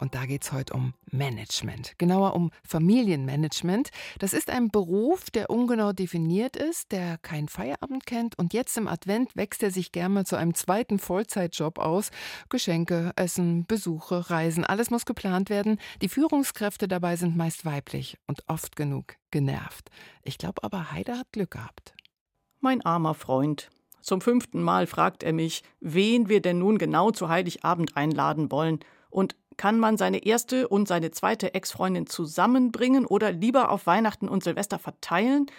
Und da geht es heute um Management, genauer um Familienmanagement. Das ist ein Beruf, der ungenau definiert ist, der keinen Feierabend kennt. Und jetzt im Advent wächst er sich gerne mal zu einem zweiten Vollzeitjob aus. Geschenke, Essen, Besuche, Reisen, alles muss geplant werden. Die Führungskräfte dabei sind meist weiblich und oft genug genervt. Ich glaube aber, Heide hat Glück gehabt. Mein armer Freund. Zum fünften Mal fragt er mich, wen wir denn nun genau zu Heiligabend einladen wollen. Und kann man seine erste und seine zweite Ex-Freundin zusammenbringen oder lieber auf Weihnachten und Silvester verteilen?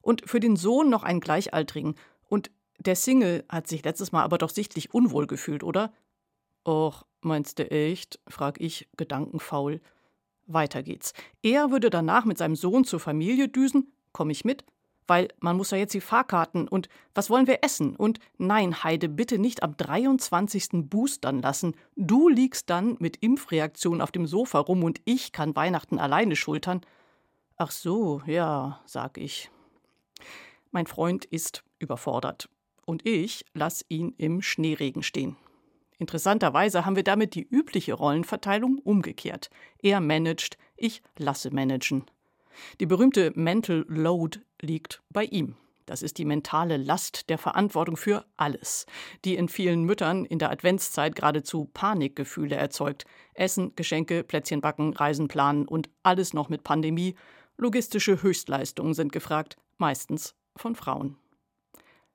Und für den Sohn noch einen Gleichaltrigen. Und der Single hat sich letztes Mal aber doch sichtlich unwohl gefühlt, oder? Och, meinst du echt? frag ich, gedankenfaul. Weiter geht's. Er würde danach mit seinem Sohn zur Familie düsen. Komm ich mit? Weil man muss ja jetzt die Fahrkarten und was wollen wir essen? Und nein, Heide, bitte nicht am 23. boostern lassen. Du liegst dann mit Impfreaktion auf dem Sofa rum und ich kann Weihnachten alleine schultern. Ach so, ja, sag ich. Mein Freund ist überfordert und ich lass ihn im Schneeregen stehen. Interessanterweise haben wir damit die übliche Rollenverteilung umgekehrt. Er managt, ich lasse managen. Die berühmte Mental Load liegt bei ihm. Das ist die mentale Last der Verantwortung für alles, die in vielen Müttern in der Adventszeit geradezu Panikgefühle erzeugt. Essen, Geschenke, Plätzchen backen, Reisen planen und alles noch mit Pandemie. Logistische Höchstleistungen sind gefragt, meistens von Frauen.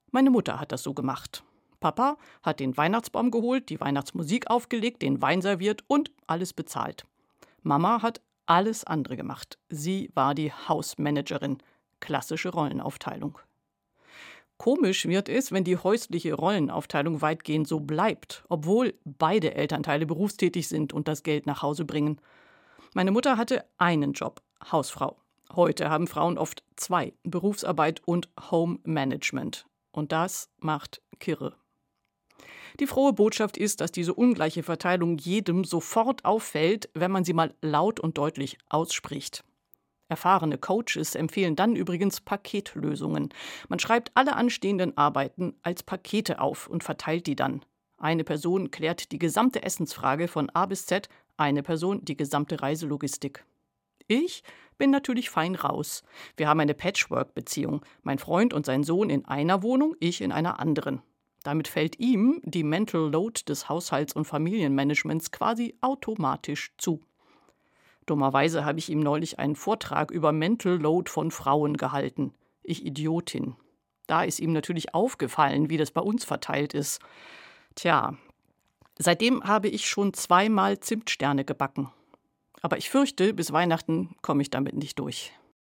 Meine Mutter hat das so gemacht. Papa hat den Weihnachtsbaum geholt, die Weihnachtsmusik aufgelegt, den Wein serviert und alles bezahlt. Mama hat alles andere gemacht. Sie war die Hausmanagerin. Klassische Rollenaufteilung. Komisch wird es, wenn die häusliche Rollenaufteilung weitgehend so bleibt, obwohl beide Elternteile berufstätig sind und das Geld nach Hause bringen. Meine Mutter hatte einen Job, Hausfrau. Heute haben Frauen oft zwei, Berufsarbeit und Home Management. Und das macht Kirre. Die frohe Botschaft ist, dass diese ungleiche Verteilung jedem sofort auffällt, wenn man sie mal laut und deutlich ausspricht. Erfahrene Coaches empfehlen dann übrigens Paketlösungen. Man schreibt alle anstehenden Arbeiten als Pakete auf und verteilt die dann. Eine Person klärt die gesamte Essensfrage von A bis Z, eine Person die gesamte Reiselogistik. Ich bin natürlich fein raus. Wir haben eine Patchwork-Beziehung. Mein Freund und sein Sohn in einer Wohnung, ich in einer anderen. Damit fällt ihm die Mental Load des Haushalts- und Familienmanagements quasi automatisch zu. Dummerweise habe ich ihm neulich einen Vortrag über Mental Load von Frauen gehalten. Ich Idiotin. Da ist ihm natürlich aufgefallen, wie das bei uns verteilt ist. Tja, seitdem habe ich schon zweimal Zimtsterne gebacken. Aber ich fürchte, bis Weihnachten komme ich damit nicht durch.